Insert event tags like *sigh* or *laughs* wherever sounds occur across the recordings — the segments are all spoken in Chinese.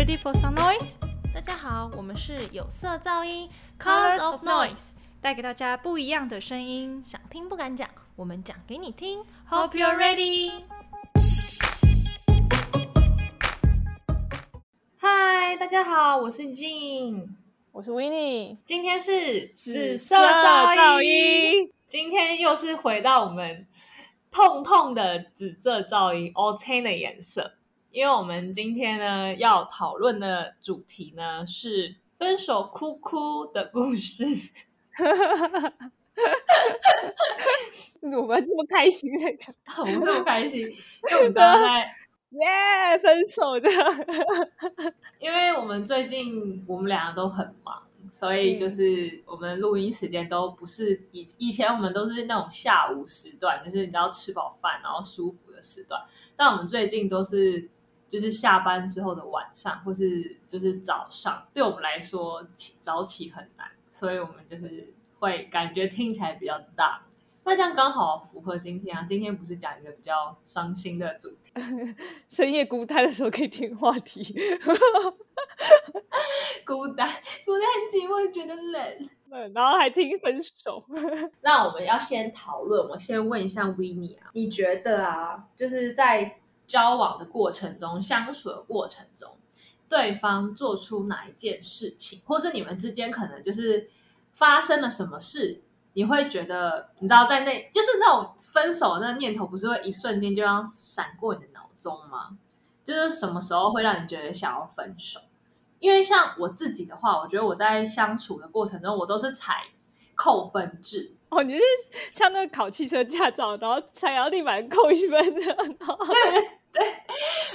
Ready for some noise？大家好，我们是有色噪音 Colors of Noise，带给大家不一样的声音。想听不敢讲，我们讲给你听。Hope you're ready。嗨，大家好，我是 Jin，，我是 w i n n i e 今天是紫色色噪噪音音，今天又是回到我们痛痛的紫色噪音 o t 的颜色，因为我们今天呢要讨论的主题呢是分手哭哭的故事。*laughs* 我们这么开心在讲，我们这么开心，因为我们刚刚在，*laughs* 耶，分手的，因为我们最近我们两个都很忙，所以就是我们录音时间都不是以以前我们都是那种下午时段，就是你知道吃饱饭然后舒服的时段，但我们最近都是就是下班之后的晚上，或是就是早上，对我们来说起早起很难，所以我们就是会感觉听起来比较大。那这样刚好符合今天啊！今天不是讲一个比较伤心的主题，*laughs* 深夜孤单的时候可以听话题。*laughs* 孤单，孤单很寂寞，觉得冷。冷然后还听分手，*laughs* 那我们要先讨论，我先问一下 e 啊，你觉得啊，就是在交往的过程中、相处的过程中，对方做出哪一件事情，或是你们之间可能就是发生了什么事，你会觉得，你知道，在那就是那种分手的那个念头，不是会一瞬间就让闪过你的脑中吗？就是什么时候会让你觉得想要分手？因为像我自己的话，我觉得我在相处的过程中，我都是采扣分制，哦，你是像那个考汽车驾照，然后踩到地板扣一分的，然后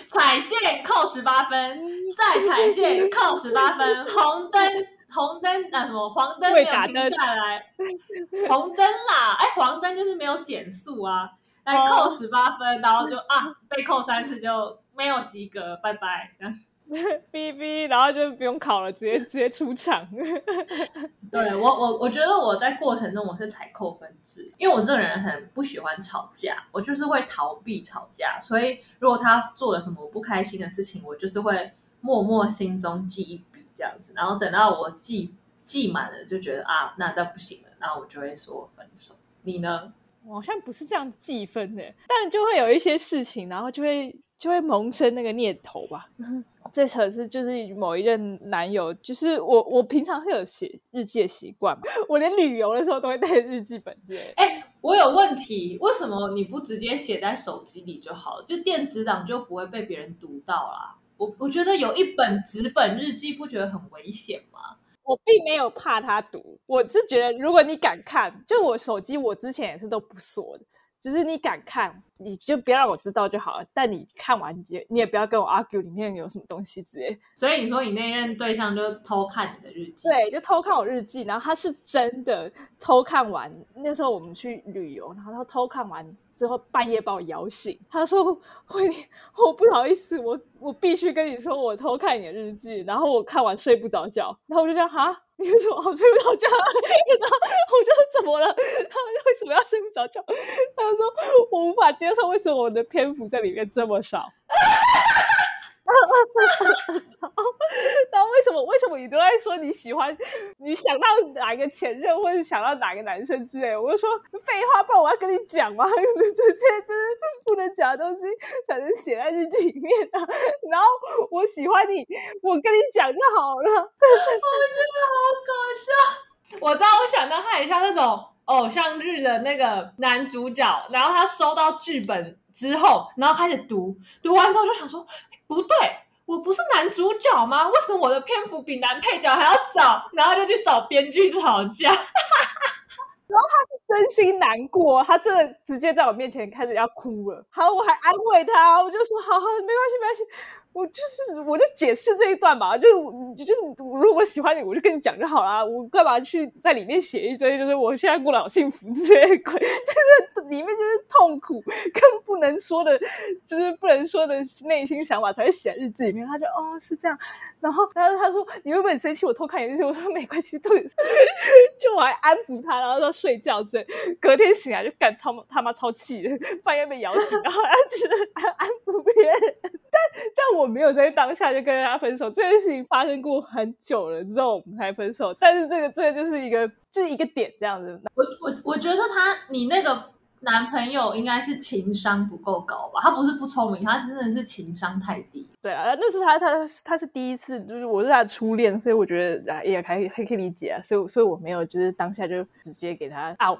踩线扣十八分，再踩线扣十八分，红灯红灯啊什么黄灯没有停下来，红灯啦，哎黄灯就是没有减速啊，来哦扣十八分，然后就啊被扣三次就没有及格，拜拜这样。*laughs* 哔哔，然后就不用考了，直接直接出场。*laughs* 对我我我觉得我在过程中我是采扣分制，因为我这个人很不喜欢吵架，我就是会逃避吵架，所以如果他做了什么我不开心的事情，我就是会默默心中记一笔这样子，然后等到我记记满了，就觉得啊那那不行了，那我就会说分手。你呢？我好像不是这样计分的，但就会有一些事情，然后就会就会萌生那个念头吧。*laughs* 这可是就是某一任男友，就是我我平常是有写日记的习惯嘛，*laughs* 我连旅游的时候都会带日记本之类的。哎，我有问题，为什么你不直接写在手机里就好了？就电子档就不会被别人读到啦。我我觉得有一本纸本日记，不觉得很危险吗？我并没有怕他读，我是觉得如果你敢看，就我手机我之前也是都不锁的，就是你敢看，你就不要让我知道就好了。但你看完，你也你也不要跟我 argue 里面有什么东西之类。所以你说你那任对象就偷看你的日记，对，就偷看我日记，然后他是真的偷看完。那时候我们去旅游，然后他偷看完之后半夜把我摇醒，他说：“慧妮，我不好意思，我我必须跟你说，我偷看你的日记。”然后我看完睡不着觉，然后我就这样哈。你为什么好睡不着觉？*laughs* 然后我就说怎么了？他为什么要睡不着觉？*laughs* 他就说我无法接受为什么我的篇幅在里面这么少。然后为什么为什么你都在说你喜欢你想到哪个前任或者想到哪个男生之类？我就说废话，不然我要跟你讲吗？*laughs* 这些就是不能讲的东西才能写在日记里面啊。然后我喜欢你，我跟你讲就好了。我觉得好搞笑。我知道，我想到他很像那种偶像剧的那个男主角，然后他收到剧本之后，然后开始读，读完之后就想说，不对。我不是男主角吗？为什么我的篇幅比男配角还要少？然后就去找编剧吵架。然后他是真心难过，他真的直接在我面前开始要哭了。好，我还安慰他，我就说好好，没关系，没关系。我就是，我就解释这一段吧，就是就是，如果喜欢你，我就跟你讲就好啦。我干嘛去在里面写一堆，就是我现在过得好幸福之类鬼，*laughs* 就是里面就是痛苦，更不能说的，就是不能说的内心想法才会写在日记里面。他就哦是这样，然后他他说你会不会生气？我偷看你日记，我说没关系，对，*laughs* 就我还安抚他，然后他睡觉之类。隔天醒来就干超他妈超气的，半夜被摇醒，然后要去安安抚别人。但但我没有在当下就跟他分手，这件事情发生过很久了之后我们才分手。但是这个这个就是一个就是一个点这样子。我我我觉得他你那个男朋友应该是情商不够高吧？他不是不聪明，他真的是情商太低。对啊，那是他他他是第一次，就是我是他的初恋，所以我觉得啊也还还可以理解啊。所以所以我没有就是当下就直接给他 out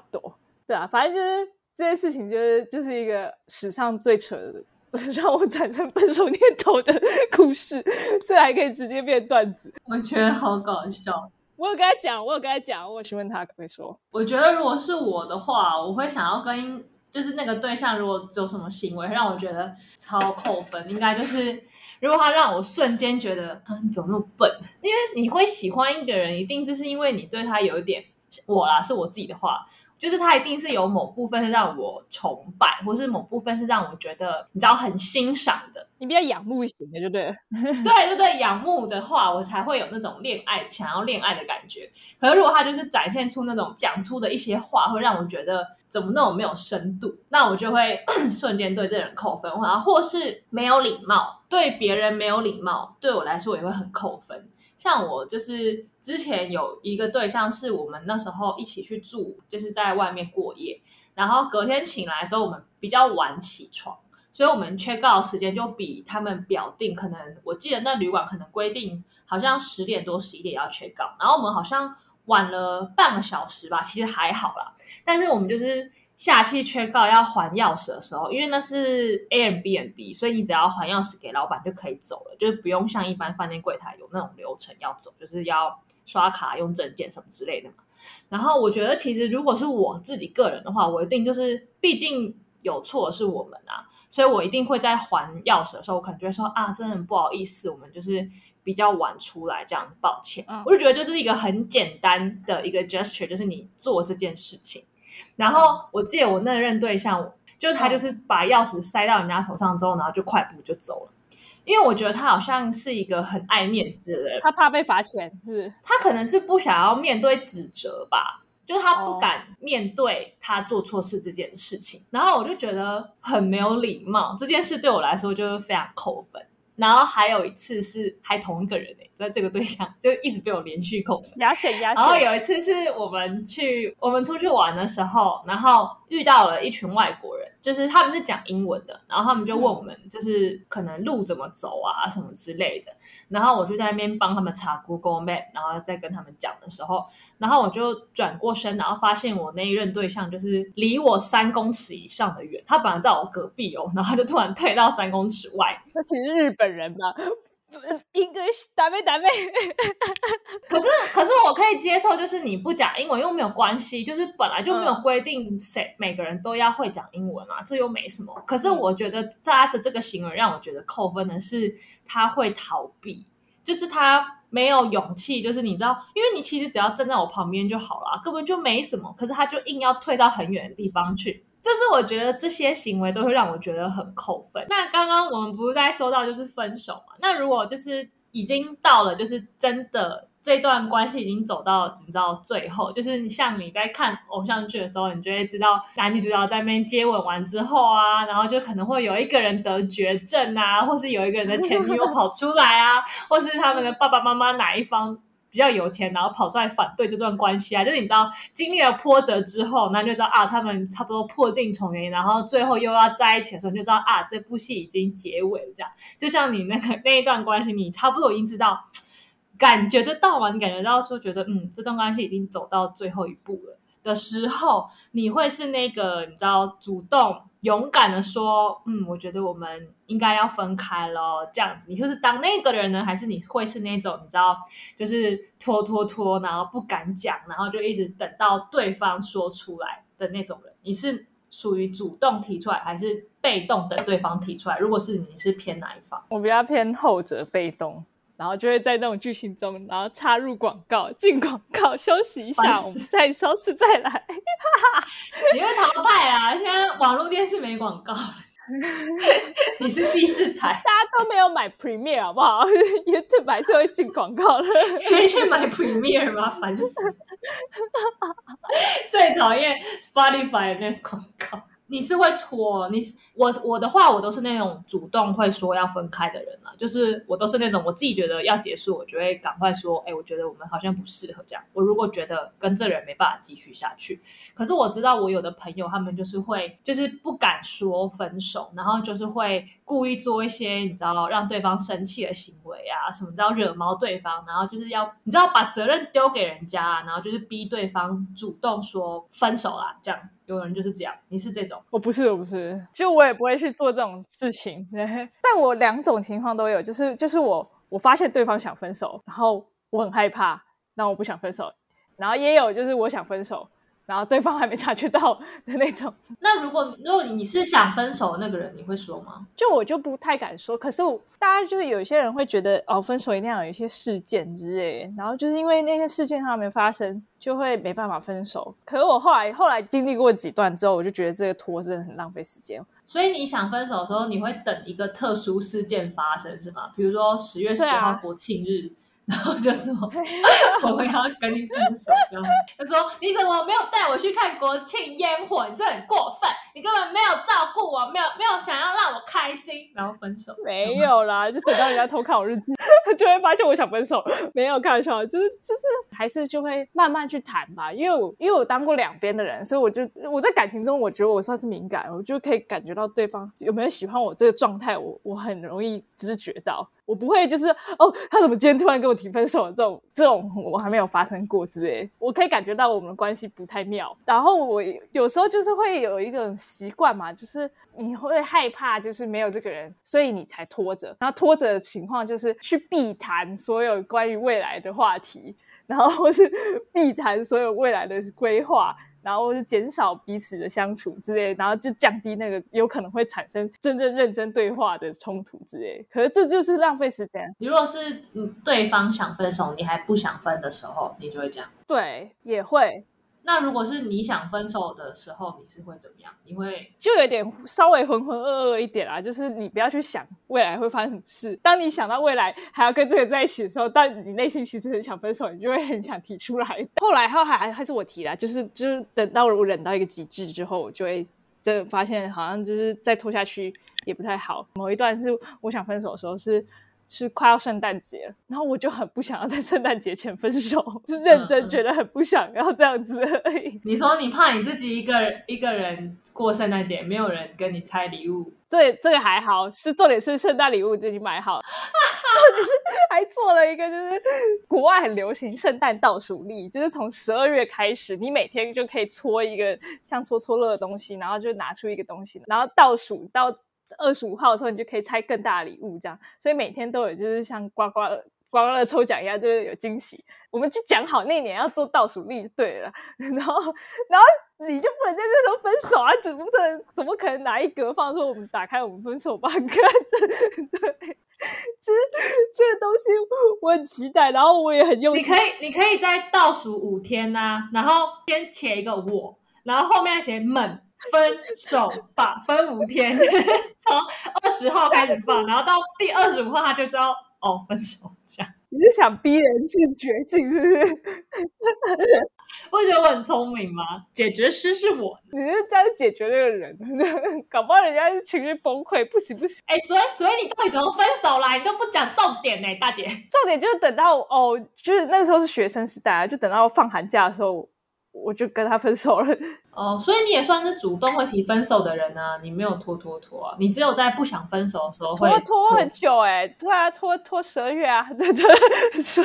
对啊，反正就是这件事情就是就是一个史上最扯的。*laughs* 让我产生分手念头的故事，这还可以直接变段子，我觉得好搞笑。我有跟他讲，我有跟他讲，我询问他可不可以说。我觉得如果是我的话，我会想要跟就是那个对象，如果有什么行为让我觉得超扣分，应该就是如果他让我瞬间觉得啊你怎么那么笨？因为你会喜欢一个人，一定就是因为你对他有一点我啦，是我自己的话。就是他一定是有某部分是让我崇拜，或是某部分是让我觉得你知道很欣赏的，你比较仰慕型的，就 *laughs* 对。对对对，仰慕的话，我才会有那种恋爱想要恋爱的感觉。可是如果他就是展现出那种讲出的一些话，会让我觉得怎么那种没有深度，那我就会 *coughs* 瞬间对这人扣分，或或是没有礼貌，对别人没有礼貌，对我来说也会很扣分。像我就是之前有一个对象，是我们那时候一起去住，就是在外面过夜，然后隔天醒来的时候，我们比较晚起床，所以我们 check out 时间就比他们表定，可能我记得那旅馆可能规定好像十点多十一点要 check out，然后我们好像晚了半个小时吧，其实还好啦，但是我们就是。下去缺告要还钥匙的时候，因为那是 A M B N B，所以你只要还钥匙给老板就可以走了，就是不用像一般饭店柜台有那种流程要走，就是要刷卡用证件什么之类的嘛。然后我觉得其实如果是我自己个人的话，我一定就是，毕竟有错是我们啊，所以我一定会在还钥匙的时候，我可能就会说啊，真的很不好意思，我们就是比较晚出来，这样抱歉。我就觉得就是一个很简单的一个 gesture，就是你做这件事情。然后我记得我那任对象，就是他，就是把钥匙塞到人家手上之后，然后就快步就走了。因为我觉得他好像是一个很爱面子的人，他怕被罚钱，是？他可能是不想要面对指责吧，就是他不敢面对他做错事这件事情。然后我就觉得很没有礼貌，这件事对我来说就是非常扣分。然后还有一次是还同一个人诶，在这个对象就一直被我连续扣分。牙选牙选。然后有一次是我们去我们出去玩的时候，然后遇到了一群外国人。就是他们是讲英文的，然后他们就问我们，就是可能路怎么走啊，什么之类的。然后我就在那边帮他们查 Google Map，然后再跟他们讲的时候，然后我就转过身，然后发现我那一任对象就是离我三公尺以上的远，他本来在我隔壁哦，然后就突然退到三公尺外。那是日本人吧 *laughs* English 打妹打妹，*laughs* 可是可是我可以接受，就是你不讲英文又没有关系，就是本来就没有规定谁每个人都要会讲英文啊，这又没什么。可是我觉得他的这个行为让我觉得扣分的是他会逃避，就是他没有勇气，就是你知道，因为你其实只要站在我旁边就好了，根本就没什么。可是他就硬要退到很远的地方去。就是我觉得这些行为都会让我觉得很扣分。那刚刚我们不是在说到就是分手嘛？那如果就是已经到了，就是真的这段关系已经走到你知道最后，就是像你在看偶像剧的时候，你就会知道男女主角在那边接吻完之后啊，然后就可能会有一个人得绝症啊，或是有一个人的前女友跑出来啊，或是他们的爸爸妈妈哪一方。比较有钱，然后跑出来反对这段关系啊，就是你知道经历了波折之后，那就知道啊，他们差不多破镜重圆，然后最后又要在一起的时候，你就知道啊，这部戏已经结尾了。这样，就像你那个那一段关系，你差不多已经知道，感觉得到嘛？你感觉到说，觉得嗯，这段关系已经走到最后一步了的时候，你会是那个你知道主动。勇敢的说，嗯，我觉得我们应该要分开了，这样子。你就是当那个人呢，还是你会是那种你知道，就是拖拖拖，然后不敢讲，然后就一直等到对方说出来的那种人？你是属于主动提出来，还是被动等对方提出来？如果是你是偏哪一方？我比较偏后者，被动。然后就会在那种剧情中，然后插入广告，进广告，休息一下，我们再收拾再来。*laughs* 你会淘汰 *laughs* 啊！现在网络电视没广告，*laughs* 你是第四台，大家都没有买 Premiere 好不好？YouTube 还是会进广告的，可以去买 Premiere 吗？烦死！最讨厌 Spotify 那广告。你是会拖，你我我的话，我都是那种主动会说要分开的人啊，就是我都是那种我自己觉得要结束，我就会赶快说，哎，我觉得我们好像不适合这样。我如果觉得跟这人没办法继续下去，可是我知道我有的朋友他们就是会就是不敢说分手，然后就是会故意做一些你知道让对方生气的行为啊，什么叫惹毛对方，然后就是要你知道把责任丢给人家，然后就是逼对方主动说分手啦，这样。有人就是这样，你是这种，我不是，我不是，就我也不会去做这种事情。*laughs* 但我两种情况都有，就是就是我我发现对方想分手，然后我很害怕，那我不想分手，然后也有就是我想分手。然后对方还没察觉到的那种。*laughs* 那如果如果你是想分手的那个人，你会说吗？就我就不太敢说。可是大家就有些人会觉得，哦，分手一定要有一些事件之类。然后就是因为那些事件还没发生，就会没办法分手。可是我后来后来经历过几段之后，我就觉得这个拖真的很浪费时间。所以你想分手的时候，你会等一个特殊事件发生，是吗？比如说十月十号国庆日。然后就说 *laughs* 我们要跟你分手，他说你怎么没有带我去看国庆烟火？你这很过分，你根本没有照顾我，没有没有想要让我开心，然后分手。没有啦，就等到人家偷看我日记，*laughs* 就会发现我想分手。没有开玩笑，就是就是还是就会慢慢去谈吧。因为我因为我当过两边的人，所以我就我在感情中，我觉得我算是敏感，我就可以感觉到对方有没有喜欢我这个状态，我我很容易知觉到。我不会，就是哦，他怎么今天突然跟我提分手？这种这种我还没有发生过之类。我可以感觉到我们的关系不太妙。然后我有时候就是会有一种习惯嘛，就是你会害怕，就是没有这个人，所以你才拖着。然后拖着的情况就是去避谈所有关于未来的话题，然后是 *laughs* 避谈所有未来的规划。然后就减少彼此的相处之类，然后就降低那个有可能会产生真正认真对话的冲突之类。可是这就是浪费时间。你如果是嗯对方想分手，你还不想分的时候，你就会这样。对，也会。那如果是你想分手的时候，你是会怎么样？你会就有点稍微浑浑噩噩一点啊，就是你不要去想未来会发生什么事。当你想到未来还要跟这个在一起的时候，但你内心其实很想分手，你就会很想提出来。后来后还还是我提啦，就是就是等到我忍到一个极致之后，我就会真的发现好像就是再拖下去也不太好。某一段是我想分手的时候。是快要圣诞节，然后我就很不想要在圣诞节前分手，是认真觉得很不想要这样子而已。你说你怕你自己一个人一个人过圣诞节，没有人跟你拆礼物，这这个还好，是重点是圣诞礼物自己买好，*laughs* 就是还做了一个，就是国外很流行圣诞倒数历，就是从十二月开始，你每天就可以搓一个像搓搓乐的东西，然后就拿出一个东西，然后倒数到。二十五号的时候，你就可以拆更大的礼物，这样，所以每天都有，就是像刮刮刮刮乐抽奖一样，就是有惊喜。我们就讲好那年要做倒数历就对了，*laughs* 然后，然后你就不能在这时候分手啊？怎么可能？怎么可能拿一格放说我们打开我们分手吧？看，对，其实这个东西我很期待，然后我也很用心。你可以，你可以在倒数五天呐，然后先写一个我，然后后面写们。分手吧，分五天，*laughs* 从二十号开始放，*laughs* 然后到第二十五号他就知道哦，分手这样。你是想逼人去绝境，是不是？*laughs* 我觉得我很聪明吗？解决师是我，你是这样解决那个人，搞不好人家是情绪崩溃，不行不行。哎，所以所以你到底怎么分手啦？你都不讲重点呢，大姐。重点就是等到哦，就是那个时候是学生时代啊，就等到放寒假的时候。我就跟他分手了 *laughs* 哦，所以你也算是主动会提分手的人呢，你没有拖拖拖啊，你只有在不想分手的时候会拖拖很久哎，对啊，拖拖十二月啊，*laughs* 对对，是，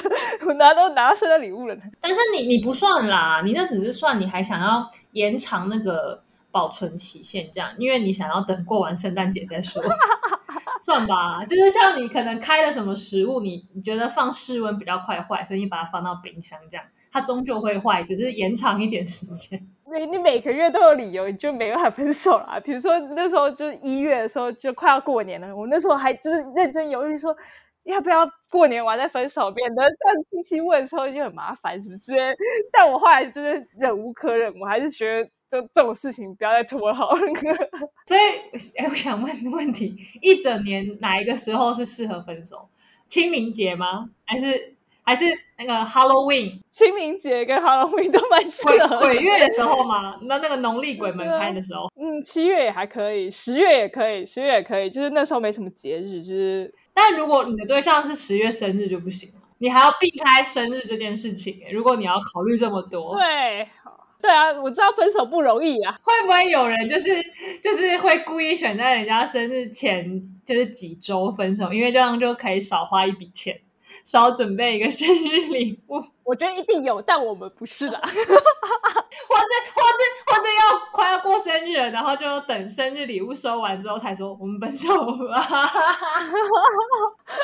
我拿都拿到生日礼物了。但是你你不算啦，你那只是算你还想要延长那个保存期限这样，因为你想要等过完圣诞节再说，*laughs* 算吧，就是像你可能开了什么食物，你你觉得放室温比较快坏，所以你把它放到冰箱这样。它终究会坏，只是延长一点时间。你你每个月都有理由，你就没办法分手啦。比如说那时候就是一月的时候，就快要过年了，我那时候还就是认真犹豫说要不要过年完再分手，免得这样亲戚问的时候就很麻烦什么之类。但我后来就是忍无可忍，我还是觉得就这种事情不要再拖好了。*laughs* 所以，哎，我想问问题：一整年哪一个时候是适合分手？清明节吗？还是？还是那个 Halloween 清明节跟 Halloween 都蛮适合的。鬼月的时候嘛？那那个农历鬼门开的时候。嗯，七月也还可以，十月也可以，十月也可以，就是那时候没什么节日，就是但如果你的对象是十月生日就不行了，你还要避开生日这件事情。如果你要考虑这么多，对，对啊，我知道分手不容易啊。会不会有人就是就是会故意选在人家生日前就是几周分手，因为这样就可以少花一笔钱，少准备一个生日礼物，*laughs* 我觉得一定有，但我们不是啦。*laughs* 或者或者或者要快要过生日了，然后就等生日礼物收完之后才说我们分手吧。*laughs*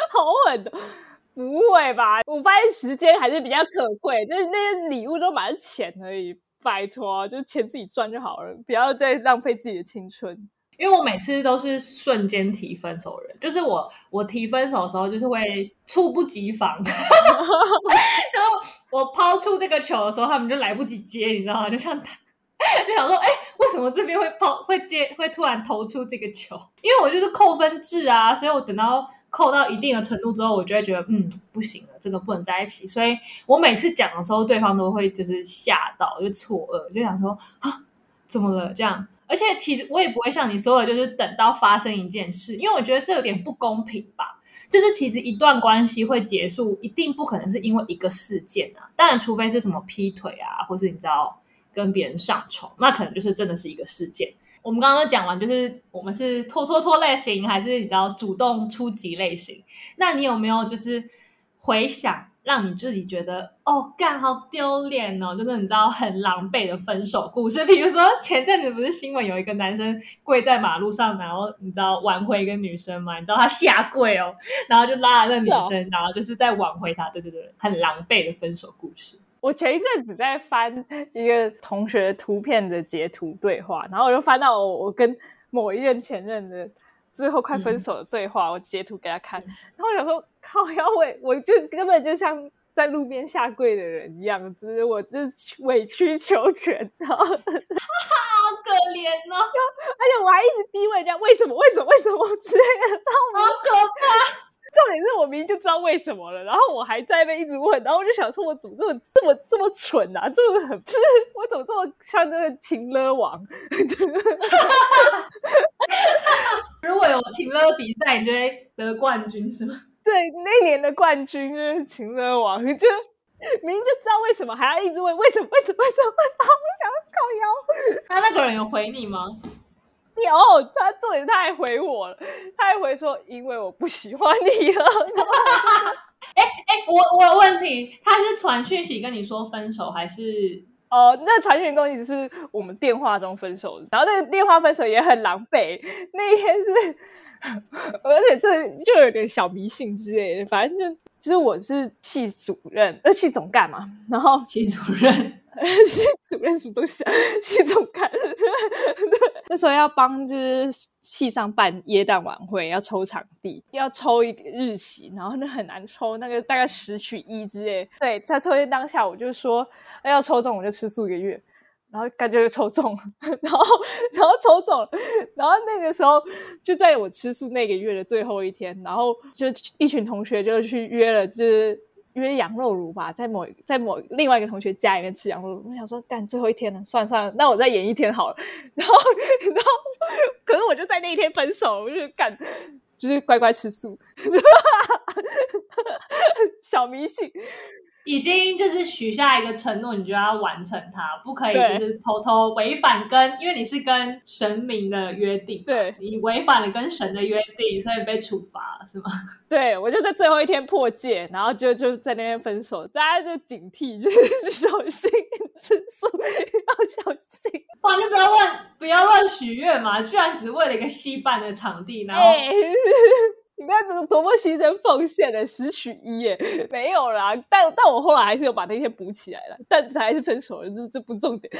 好狠的，不会吧？我发现时间还是比较可贵，那那些礼物都满是钱而已。拜托，就钱自己赚就好了，不要再浪费自己的青春。因为我每次都是瞬间提分手人，就是我我提分手的时候，就是会猝不及防，*laughs* 然后我抛出这个球的时候，他们就来不及接，你知道吗？就像他。就想说，哎、为什么这边会抛会接会突然投出这个球？因为我就是扣分制啊，所以我等到扣到一定的程度之后，我就会觉得，嗯，不行了，这个不能在一起。所以我每次讲的时候，对方都会就是吓到，就错愕，就想说啊，怎么了？这样。而且其实我也不会像你说的，就是等到发生一件事，因为我觉得这有点不公平吧。就是其实一段关系会结束，一定不可能是因为一个事件啊。当然，除非是什么劈腿啊，或是你知道跟别人上床，那可能就是真的是一个事件。我们刚刚都讲完，就是我们是拖拖拖类型，还是你知道主动出击类型？那你有没有就是回想，让你自己觉得哦，干好丢脸哦，就是你知道很狼狈的分手故事？*laughs* 比如说前阵子不是新闻有一个男生跪在马路上，然后你知道挽回一个女生嘛？你知道他下跪哦，*laughs* 然后就拉了那女生，然后就是在挽回他，对对对，很狼狈的分手故事。我前一阵子在翻一个同学图片的截图对话，然后我就翻到我我跟某一任前任的最后快分手的对话，我截图给他看，然后我想说，靠腰委，我就根本就像在路边下跪的人一样，就是我就是委曲求全，然后而且 *laughs* 好可怜哦，*laughs* 而且我还一直逼问人家为什么为什么为什么之类的，然后好可怕！重点是我明明就知道为什么了，然后我还在那边一直问，然后我就想说，我怎么这么这么这么蠢啊？*laughs* 这么很，就是我怎么这么像那个情勒王？*laughs* 如果有情乐比赛，你就会得冠军是吗？对，那年的冠军就是情勒王，就明明就知道为什么，还要一直问为什么为什么为什么？*laughs* 然后我想要靠腰。那那个人有回你吗？有他重点他还回我了，他还回说因为我不喜欢你了。然 *laughs* 后哎，我我有问题，他是传讯息跟你说分手，还是哦，那传讯公益只是我们电话中分手的，然后那个电话分手也很狼狈。那一天是，而且这就有点小迷信之类的，反正就就是我是系主任，呃，系总干嘛，然后系主任？*laughs* 系主任什么东西啊？系总干，*laughs* 对，那时候要帮就是系上办耶诞晚会，要抽场地，要抽一个日期，然后那很难抽，那个大概十取一之类。对，在抽签当下，我就说要抽中我就吃素一个月，然后感觉就抽中了，*laughs* 然后然后抽中，然后那个时候就在我吃素那个月的最后一天，然后就一群同学就去约了，就是。约羊肉炉吧，在某在某另外一个同学家里面吃羊肉炉。我想说，干最后一天了，算了算了，那我再演一天好了。*laughs* 然后，然后，可是我就在那一天分手，我就干，就是乖乖吃素，*laughs* 小迷信。已经就是许下一个承诺，你就要完成它，不可以就是偷偷违反跟，因为你是跟神明的约定，对你违反了跟神的约定，所以被处罚了，是吗？*laughs* 对我就在最后一天破戒，然后就就在那边分手，大家就警惕，就是小心吃素，要小心。哇，你就不要乱不要乱许愿嘛，居然只为了一个戏办的场地，然后、哎、你看多多么牺牲奉献的十取一耶，没有啦，但但我后来还是有把那天补起来了，但还是分手了，这这不重点。*laughs*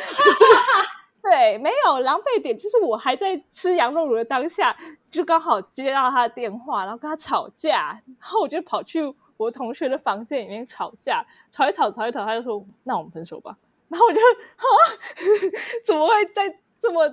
对，没有狼狈点，就是我还在吃羊肉炉的当下，就刚好接到他的电话，然后跟他吵架，然后我就跑去我同学的房间里面吵架，吵一吵，吵一吵，他就说：“那我们分手吧。”然后我就啊，*laughs* 怎么会在这么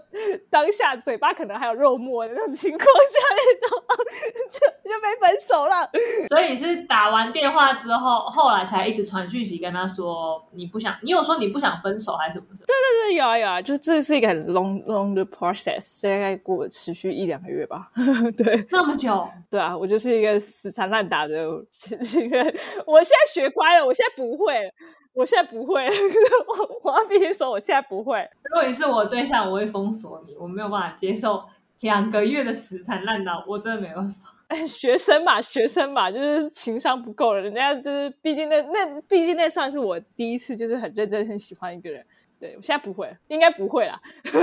当下嘴巴可能还有肉沫的那种情况下，*laughs* 就就被分手了。所以你是打完电话之后，后来才一直传讯息跟他说你不想，你有说你不想分手还是什么的？对对，有啊有啊，就是这是一个很 long long 的 process，大概过持续一两个月吧。对那么久，对啊，我就是一个死缠烂打的情人。我现在学乖了，我现在不会了，我现在不会。我 *laughs* 我要必须说，我现在不会。如果你是我对象，我会封锁你，我没有办法接受两个月的死缠烂打，我真的没办法。*laughs* 哎，学生嘛，学生嘛，就是情商不够了。人家就是，毕竟那那，毕竟那算是我第一次，就是很认真、很喜欢一个人。对我现在不会，应该不会啦。*laughs*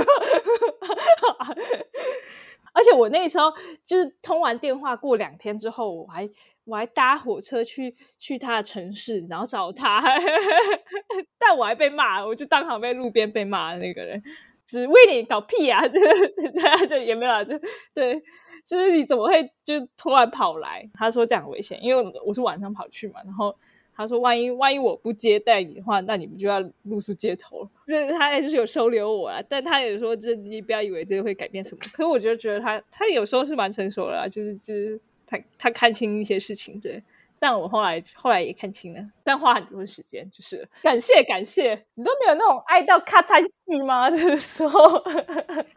而且我那时候就是通完电话过两天之后，我还我还搭火车去去他的城市，然后找他，*laughs* 但我还被骂，我就当场被路边被骂的那个人，就是为你搞屁啊！*laughs* 这这也没有，就对，就是你怎么会就突然跑来？他说这样危险，因为我是晚上跑去嘛，然后。他说：“万一万一我不接待你的话，那你不就要露宿街头？这他也就是有收留我啊，但他也说，这你不要以为这个会改变什么。可是我就觉得他他有时候是蛮成熟的，就是就是他他看清一些事情，对。但我后来后来也看清了，但花很多时间。就是感谢感谢，你都没有那种爱到咔嚓戏吗？的时候，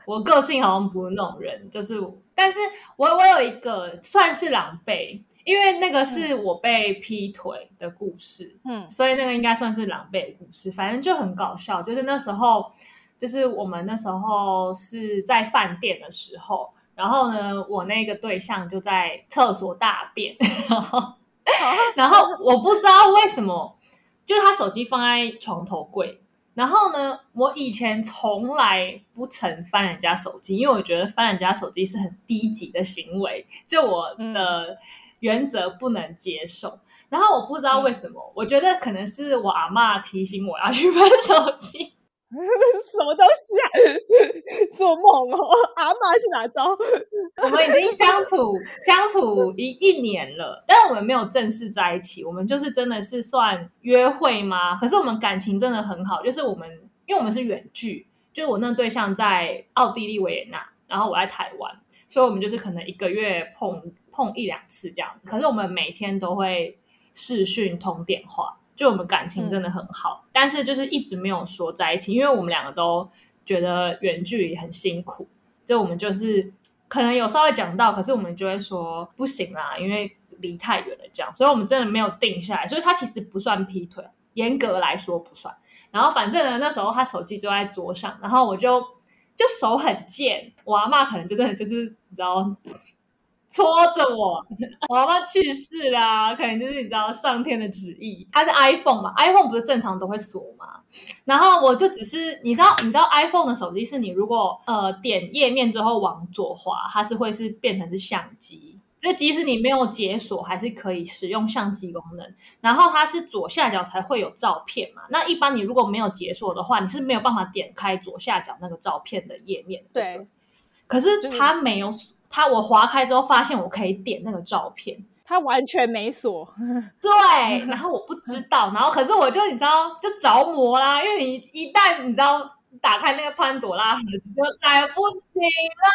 我个性好像不是那种人，就是，但是我我有一个算是狼狈。”因为那个是我被劈腿的故事，嗯，所以那个应该算是狼狈的故事。反正就很搞笑，就是那时候，就是我们那时候是在饭店的时候，然后呢，我那个对象就在厕所大便，*laughs* 然后，*laughs* 然后我不知道为什么，就是他手机放在床头柜，然后呢，我以前从来不曾翻人家手机，因为我觉得翻人家手机是很低级的行为，就我的。原则不能接受，然后我不知道为什么，我觉得可能是我阿妈提醒我要去 *laughs* 翻手机，*laughs* 什么东西啊？*laughs* 做梦哦！阿妈是哪招？我们已经相处相处一一年了，但我们没有正式在一起，我们就是真的是算约会吗？可是我们感情真的很好，就是我们因为我们是远距，就是我那对象在奥地利维也纳，然后我在台湾，所以我们就是可能一个月碰。碰一两次这样，可是我们每天都会视讯通电话，就我们感情真的很好，但是就是一直没有说在一起，因为我们两个都觉得远距离很辛苦，就我们就是可能有稍微讲到，可是我们就会说不行啦，因为离太远了这样，所以我们真的没有定下来，所以他其实不算劈腿，严格来说不算。然后反正呢，那时候他手机就在桌上，然后我就就手很贱，我阿妈可能就真的就是你知道。戳着我，*laughs* 我妈妈去世啦，可能就是你知道上天的旨意。它是 iPhone 嘛，iPhone 不是正常都会锁吗？然后我就只是你知道，你知道 iPhone 的手机是你如果呃点页面之后往左滑，它是会是变成是相机，就即使你没有解锁，还是可以使用相机功能。然后它是左下角才会有照片嘛，那一般你如果没有解锁的话，你是没有办法点开左下角那个照片的页面。对，可是它没有。他我划开之后发现我可以点那个照片，他完全没锁。*laughs* 对，然后我不知 *laughs* 道，然后可是我就你知道就着魔啦，因为你一旦你知道打开那个潘朵拉盒子就来不及了，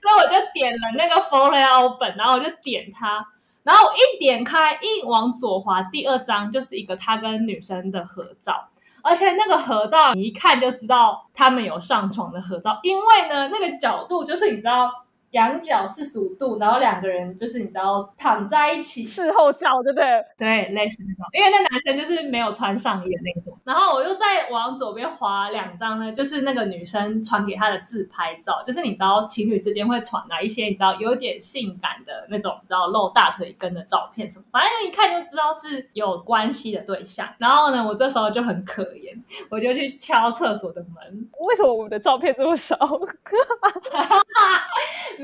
所以我就点了那个 folio 本，然后我就点它，然后我一点开一往左滑，第二张就是一个他跟女生的合照，而且那个合照你一看就知道他们有上床的合照，因为呢那个角度就是你知道。仰角四十五度，然后两个人就是你知道躺在一起，事后照对不对？对，类似那种，因为那男生就是没有穿上衣的那种。然后我又再往左边滑两张呢，就是那个女生传给他的自拍照，就是你知道情侣之间会传来一些你知道有点性感的那种，你知道露大腿根的照片什么，反正一看就知道是有关系的对象。然后呢，我这时候就很可怜，我就去敲厕所的门。为什么我们的照片这么少？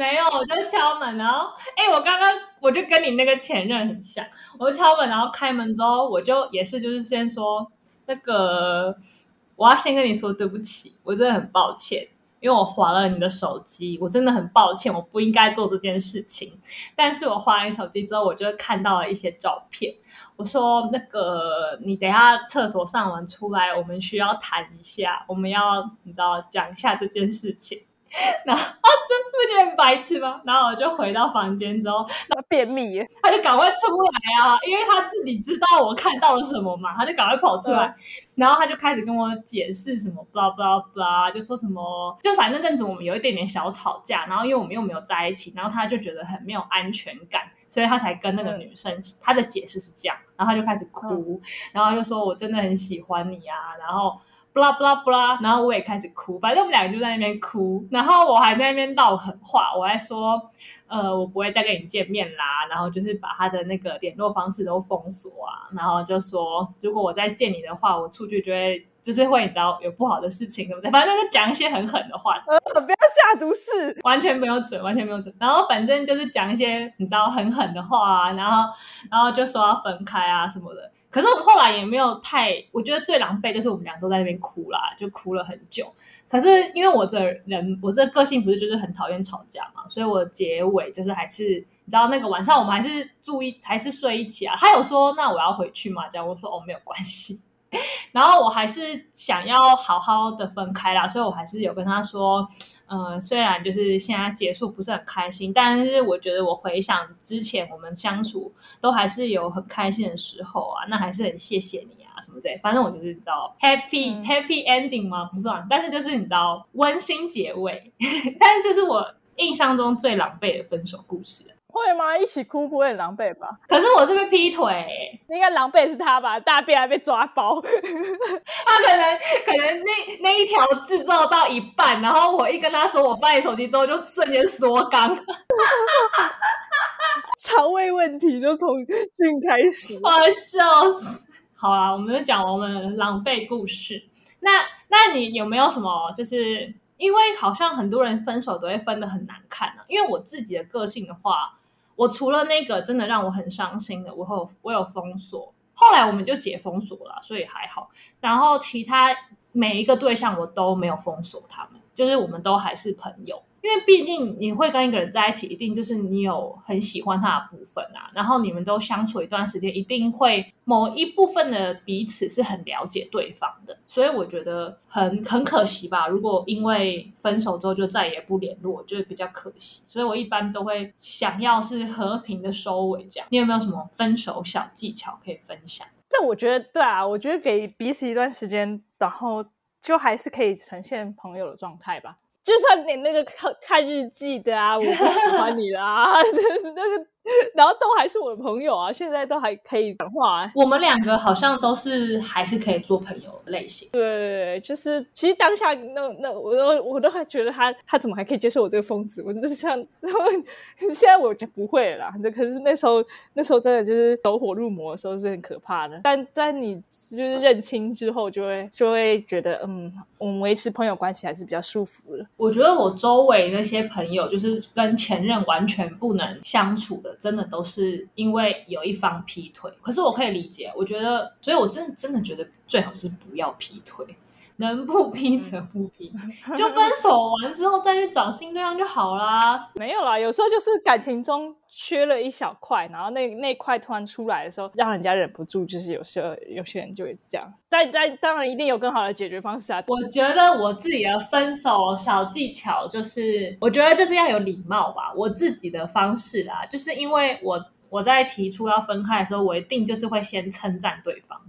没有，我就敲门，然后，哎，我刚刚我就跟你那个前任很像，我就敲门，然后开门之后，我就也是就是先说那个，我要先跟你说对不起，我真的很抱歉，因为我划了你的手机，我真的很抱歉，我不应该做这件事情。但是我划你手机之后，我就看到了一些照片。我说那个，你等下厕所上完出来，我们需要谈一下，我们要你知道讲一下这件事情。*laughs* 然后啊，真不觉得很白痴吗？然后我就回到房间之后，那便秘，他就赶快出来啊，因为他自己知道我看到了什么嘛，他就赶快跑出来，然后他就开始跟我解释什么，blah blah blah，就说什么，就反正跟着我们有一点点小吵架，然后因为我们又没有在一起，然后他就觉得很没有安全感，所以他才跟那个女生，他的解释是这样，然后他就开始哭，然后就说我真的很喜欢你啊，然后。不啦不啦不啦，然后我也开始哭，反正我们两个就在那边哭，然后我还在那边唠狠话，我还说，呃，我不会再跟你见面啦，然后就是把他的那个联络方式都封锁啊，然后就说，如果我再见你的话，我出去就会就是会你知道有不好的事情，对不对？反正就讲一些很狠的话，呃，不要下毒誓，完全没有准，完全没有准。然后反正就是讲一些你知道很狠的话啊，然后然后就说要分开啊什么的。可是我们后来也没有太，我觉得最狼狈就是我们俩都在那边哭啦，就哭了很久。可是因为我这人，我这个性不是就是很讨厌吵架嘛，所以我结尾就是还是你知道那个晚上我们还是住一还是睡一起啊。他有说那我要回去嘛，这样我说哦没有关系。*laughs* 然后我还是想要好好的分开啦，所以我还是有跟他说。嗯，虽然就是现在结束不是很开心，但是我觉得我回想之前我们相处都还是有很开心的时候啊，那还是很谢谢你啊什么之类。反正我就是你知道 happy happy ending 吗？不算，但是就是你知道温馨结尾。*laughs* 但是这是我印象中最狼狈的分手故事。会吗？一起哭不会很狼狈吧？可是我是被劈腿，应该狼狈是他吧？大便还被抓包，*laughs* 他可能可能那那一条制造到一半，然后我一跟他说我翻你手机之后，就瞬间缩肛，*laughs* 肠胃问题就从俊开始，我笑死。好啦，我们就讲我们狼狈故事。那那你有没有什么就是？因为好像很多人分手都会分的很难看啊。因为我自己的个性的话，我除了那个真的让我很伤心的，我有我有封锁，后来我们就解封锁了，所以还好。然后其他每一个对象我都没有封锁，他们就是我们都还是朋友。因为毕竟你会跟一个人在一起，一定就是你有很喜欢他的部分啊，然后你们都相处一段时间，一定会某一部分的彼此是很了解对方的，所以我觉得很很可惜吧。如果因为分手之后就再也不联络，就是比较可惜。所以我一般都会想要是和平的收尾。这样，你有没有什么分手小技巧可以分享？这我觉得对啊，我觉得给彼此一段时间，然后就还是可以呈现朋友的状态吧。就算你那个看看日记的啊，我不喜欢你啦，*laughs* 那个，然后都还是我的朋友啊，现在都还可以讲话。我们两个好像都是还是可以做朋友的类型。对，就是其实当下那那我都我都还觉得他他怎么还可以接受我这个疯子？我就是像，*laughs* 现在我就不会了。那可是那时候那时候真的就是走火入魔的时候是很可怕的。但在你就是认清之后，就会就会觉得嗯。我们维持朋友关系还是比较舒服的。我觉得我周围那些朋友，就是跟前任完全不能相处的，真的都是因为有一方劈腿。可是我可以理解，我觉得，所以我真的真的觉得最好是不要劈腿。能不劈则不劈，就分手完之后再去找新对象就好啦。没有啦，有时候就是感情中缺了一小块，然后那那块突然出来的时候，让人家忍不住，就是有时候有些人就会这样。但但当然一定有更好的解决方式啊。我觉得我自己的分手小技巧就是，我觉得就是要有礼貌吧。我自己的方式啦，就是因为我我在提出要分开的时候，我一定就是会先称赞对方。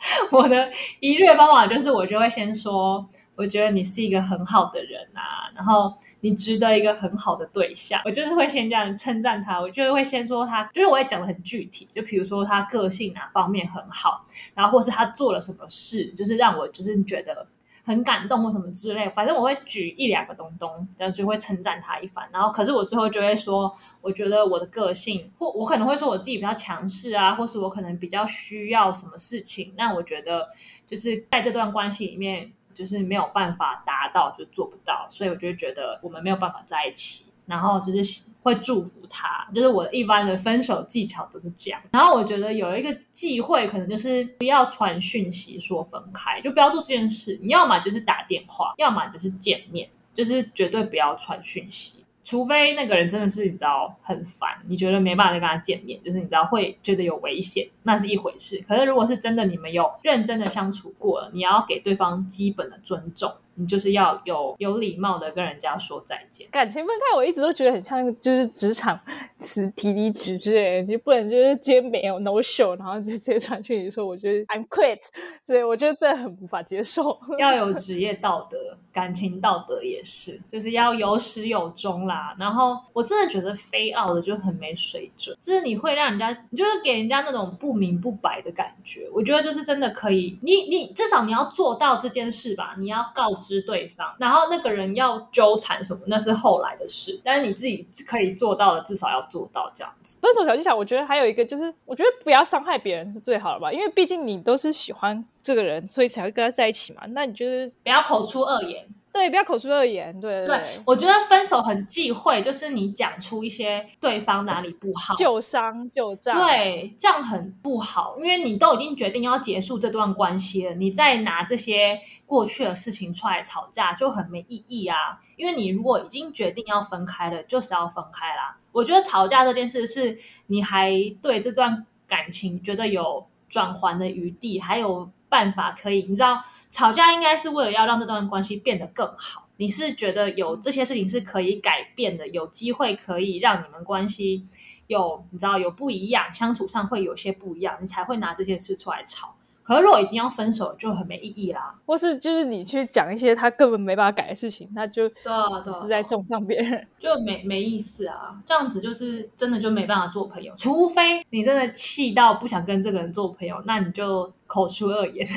*laughs* 我的一略方法就是，我就会先说，我觉得你是一个很好的人啊，然后你值得一个很好的对象。我就是会先这样称赞他，我就是会先说他，就是我也讲的很具体，就比如说他个性哪方面很好，然后或是他做了什么事，就是让我就是觉得。很感动或什么之类，反正我会举一两个东东，然后就会称赞他一番。然后，可是我最后就会说，我觉得我的个性，或我可能会说我自己比较强势啊，或是我可能比较需要什么事情。那我觉得就是在这段关系里面，就是没有办法达到，就做不到，所以我就觉得我们没有办法在一起。然后就是会祝福他，就是我一般的分手技巧都是这样。然后我觉得有一个忌讳，可能就是不要传讯息说分开，就不要做这件事。你要么就是打电话，要么就是见面。就是绝对不要传讯息，除非那个人真的是你知道很烦，你觉得没办法再跟他见面，就是你知道会觉得有危险，那是一回事。可是如果是真的你们有认真的相处过了，你要给对方基本的尊重。你就是要有有礼貌的跟人家说再见。感情分开，我一直都觉得很像就是职场辞提离职之类的，就不能就是今天没有 no show，然后就直接传讯息说我觉得 I'm quit，所以我觉得这很无法接受。要有职业道德，感情道德也是，就是要有始有终啦。然后我真的觉得非傲的就很没水准，就是你会让人家，你就是给人家那种不明不白的感觉。我觉得就是真的可以，你你至少你要做到这件事吧，你要告知。知对方，然后那个人要纠缠什么，那是后来的事。但是你自己可以做到的，至少要做到这样子。分手小技巧，我觉得还有一个就是，我觉得不要伤害别人是最好的吧，因为毕竟你都是喜欢这个人，所以才会跟他在一起嘛。那你就是不要口出恶言。对，不要口出恶言。对对，我觉得分手很忌讳，就是你讲出一些对方哪里不好，旧伤旧账。对，这样很不好，因为你都已经决定要结束这段关系了，你再拿这些过去的事情出来吵架，就很没意义啊。因为你如果已经决定要分开了，就是要分开啦。我觉得吵架这件事，是你还对这段感情觉得有转圜的余地，还有办法可以，你知道。吵架应该是为了要让这段关系变得更好。你是觉得有这些事情是可以改变的，有机会可以让你们关系有你知道有不一样，相处上会有些不一样，你才会拿这些事出来吵。可是如果已经要分手，就很没意义啦。或是就是你去讲一些他根本没办法改的事情，那就只是在重伤别人，*laughs* 就没没意思啊。这样子就是真的就没办法做朋友，除非你真的气到不想跟这个人做朋友，那你就口出恶言。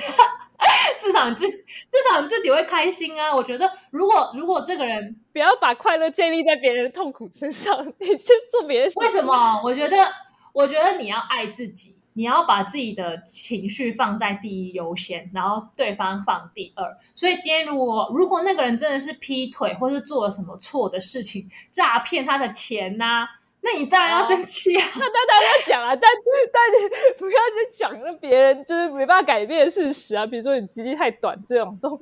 至少你自至少你自己会开心啊！我觉得，如果如果这个人不要把快乐建立在别人的痛苦身上，你就做别的事。为什么？我觉得，我觉得你要爱自己，你要把自己的情绪放在第一优先，然后对方放第二。所以今天如果如果那个人真的是劈腿，或是做了什么错的事情，诈骗他的钱呐？那你当然要生气啊！那当然要讲啊，但但不要去讲那别人就是没办法改变的事实啊。比如说你鸡鸡太短这种，这种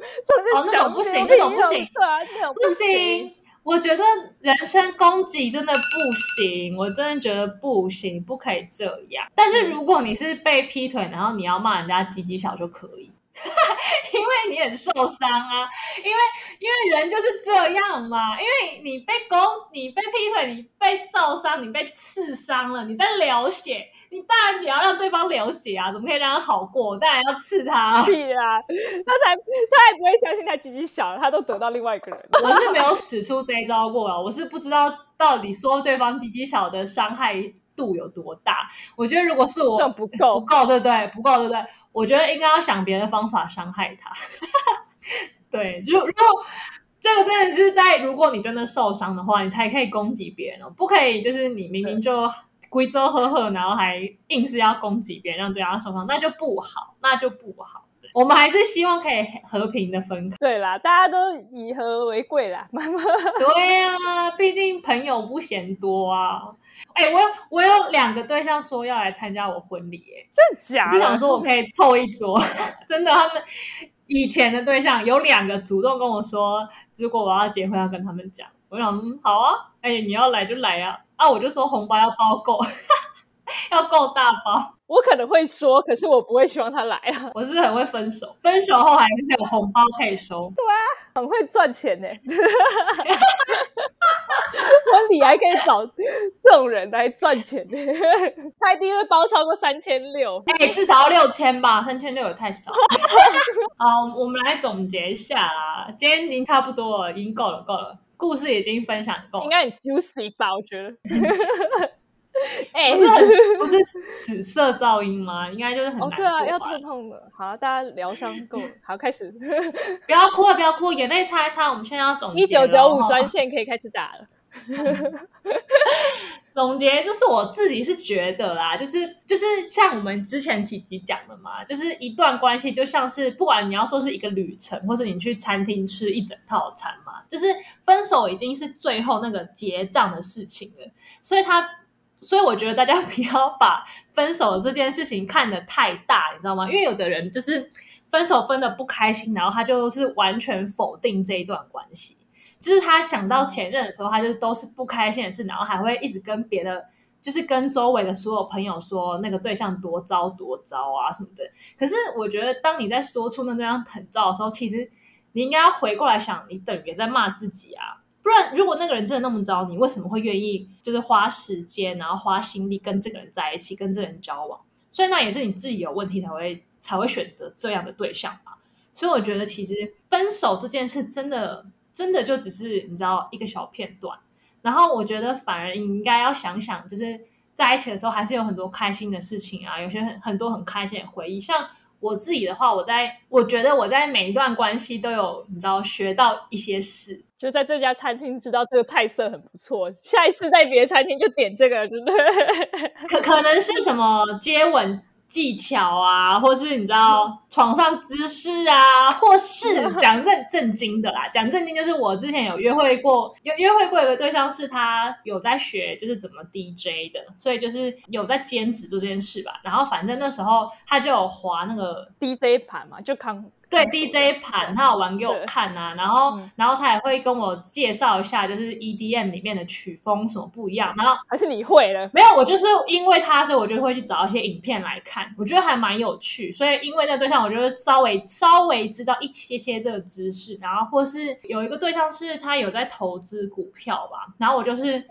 这种不行，那种不行，对啊，那种不行。我觉得人身攻击真的不行，我真的觉得不行，不可以这样。但是如果你是被劈腿，然后你要骂人家鸡鸡小就可以。*laughs* 因为你很受伤啊，因为因为人就是这样嘛，因为你被攻，你被劈腿，你被受伤，你被刺伤了，你在流血，你当然也要让对方流血啊，怎么可以让他好过？当然要刺他。屁啊，他才他也不会相信他鸡鸡小，他都得到另外一个人。我是没有使出这一招过啊，我是不知道到底说对方鸡鸡小的伤害。度有多大？我觉得如果是我，不够，不够，对不对？不够，对不对？我觉得应该要想别的方法伤害他。*laughs* 对，就如果这个真的是在，如果你真的受伤的话，你才可以攻击别人哦，不可以就是你明明就规则呵呵，然后还硬是要攻击别人，让对方受伤，那就不好，那就不好。我们还是希望可以和平的分开。对啦，大家都以和为贵啦，对呀，毕竟朋友不嫌多啊。哎，我有我有两个对象说要来参加我婚礼，哎，真假？你想说我可以凑一桌？*laughs* 真的，他们以前的对象有两个主动跟我说，如果我要结婚要跟他们讲。我想，嗯，好啊，哎，你要来就来啊，啊，我就说红包要包够，*laughs* 要够大包。我可能会说，可是我不会希望他来啊。我是很会分手，分手后还是有红包可以收。对啊，很会赚钱呢。*laughs* 婚礼还可以找这种人来赚钱呢，他一定会包超过三千六，哎，至少要六千吧，三千六也太少。*laughs* 好，我们来总结一下啦，今天已经差不多了，已经够了，够了，故事已经分享够，应该很 juicy 吧？我觉得。*laughs* *laughs* 哎，不是不是紫色噪音吗？应该就是很对啊，要痛痛的。好，大家疗伤够了，好开始。*laughs* 不要哭了，不要哭，眼泪擦一擦。我们现在要总结。一九九五专线可以开始打了。*laughs* 总结就是我自己是觉得啦，就是就是像我们之前几集讲的嘛，就是一段关系就像是不管你要说是一个旅程，或是你去餐厅吃一整套餐嘛，就是分手已经是最后那个结账的事情了，所以他。所以我觉得大家不要把分手这件事情看得太大，你知道吗？因为有的人就是分手分的不开心，然后他就是完全否定这一段关系。就是他想到前任的时候，他就都是不开心的事，然后还会一直跟别的，就是跟周围的所有朋友说那个对象多糟多糟啊什么的。可是我觉得，当你在说出那对象很糟的时候，其实你应该要回过来想，你等于在骂自己啊。不然，如果那个人真的那么糟，你为什么会愿意就是花时间，然后花心力跟这个人在一起，跟这个人交往？所以那也是你自己有问题才会才会选择这样的对象嘛。所以我觉得，其实分手这件事真的真的就只是你知道一个小片段。然后我觉得反而你应该要想想，就是在一起的时候还是有很多开心的事情啊，有些很很多很开心的回忆，像。我自己的话，我在我觉得我在每一段关系都有你知道学到一些事，就在这家餐厅知道这个菜色很不错，下一次在别的餐厅就点这个，对不对？可可能是什么接吻。技巧啊，或是你知道床上姿势啊，或是 *laughs* 讲正正经的啦，讲正经就是我之前有约会过，有约会过一个对象，是他有在学就是怎么 DJ 的，所以就是有在兼职做这件事吧。然后反正那时候他就有划那个 DJ 盘嘛，就康。对 DJ 盘，他有玩给我看啊，然后然后他也会跟我介绍一下，就是 EDM 里面的曲风什么不一样。然后还是你会了？没有，我就是因为他，所以我就会去找一些影片来看，我觉得还蛮有趣。所以因为那对象，我就稍微稍微知道一些些这个知识。然后或是有一个对象是他有在投资股票吧，然后我就是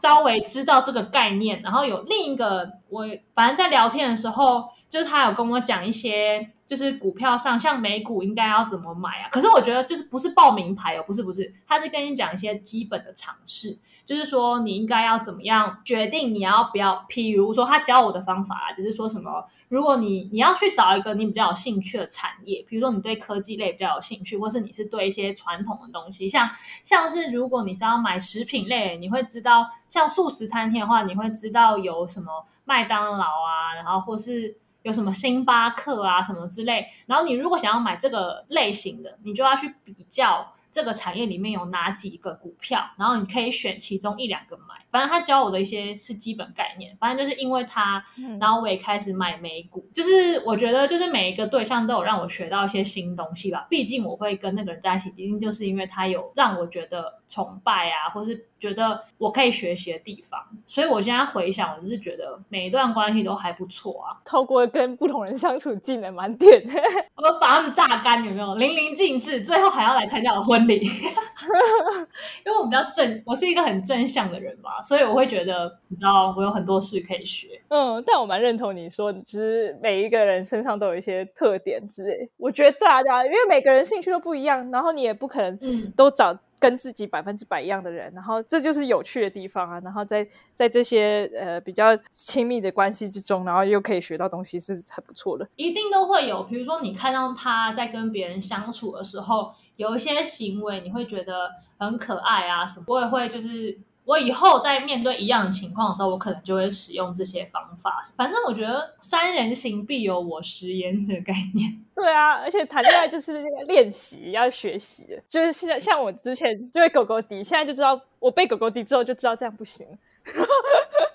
稍微知道这个概念。然后有另一个，我反正在聊天的时候，就是他有跟我讲一些。就是股票上，像美股应该要怎么买啊？可是我觉得就是不是报名牌哦，不是不是，他是跟你讲一些基本的常识，就是说你应该要怎么样决定你要不要。譬如说他教我的方法啊，就是说什么，如果你你要去找一个你比较有兴趣的产业，比如说你对科技类比较有兴趣，或是你是对一些传统的东西，像像是如果你是要买食品类，你会知道像素食餐厅的话，你会知道有什么麦当劳啊，然后或是。有什么星巴克啊什么之类，然后你如果想要买这个类型的，你就要去比较这个产业里面有哪几个股票，然后你可以选其中一两个买。反正他教我的一些是基本概念，反正就是因为他，然后我也开始买美股。就是我觉得，就是每一个对象都有让我学到一些新东西吧。毕竟我会跟那个人在一起，一定就是因为他有让我觉得崇拜啊，或是觉得我可以学习的地方。所以我现在回想，我就是觉得每一段关系都还不错啊。透过跟不同人相处，技能满点，*laughs* 我把他们榨干，有没有淋漓尽致？最后还要来参加我婚礼，*laughs* 因为我比较正，我是一个很正向的人嘛。所以我会觉得，你知道，我有很多事可以学。嗯，但我蛮认同你说，其实每一个人身上都有一些特点之类。我觉得对啊，对啊，因为每个人兴趣都不一样，然后你也不可能都找跟自己百分之百一样的人，然后这就是有趣的地方啊。然后在在这些呃比较亲密的关系之中，然后又可以学到东西，是很不错的。一定都会有，比如说你看到他在跟别人相处的时候，有一些行为，你会觉得很可爱啊什么，我也会就是。我以后在面对一样的情况的时候，我可能就会使用这些方法。反正我觉得“三人行必有我师焉”的概念。*laughs* 对啊，而且谈恋爱就是练习，要学习。就是现在像我之前就被狗狗滴，现在就知道我被狗狗滴之后就知道这样不行。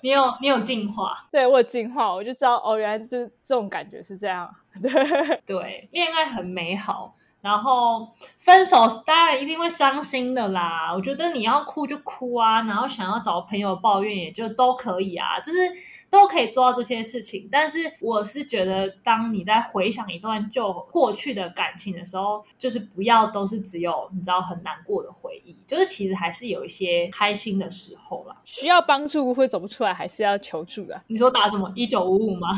你有你有进化，对我有进化，我就知道哦，原来这这种感觉是这样。*laughs* 对对，恋爱很美好。然后分手当然一定会伤心的啦，我觉得你要哭就哭啊，然后想要找朋友抱怨也就都可以啊，就是都可以做到这些事情。但是我是觉得，当你在回想一段就过去的感情的时候，就是不要都是只有你知道很难过的回忆，就是其实还是有一些开心的时候啦。需要帮助会走不出来，还是要求助的。你说打什么一九五五吗？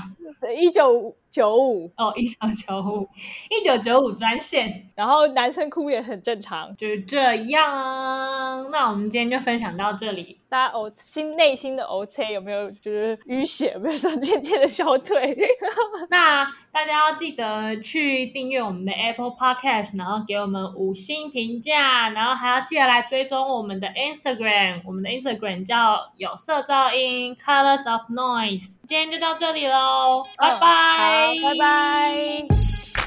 一九。九五哦，一九九五，一九九五专线，然后男生哭也很正常，就是这样。那我们今天就分享到这里。大家哦，心内心的 O C 有没有就是淤血？有没有说渐渐的消退？*laughs* 那大家要记得去订阅我们的 Apple Podcast，然后给我们五星评价，然后还要记得来追踪我们的 Instagram，我们的 Instagram 叫有色噪音 Colors of Noise。今天就到这里喽，拜拜，拜拜。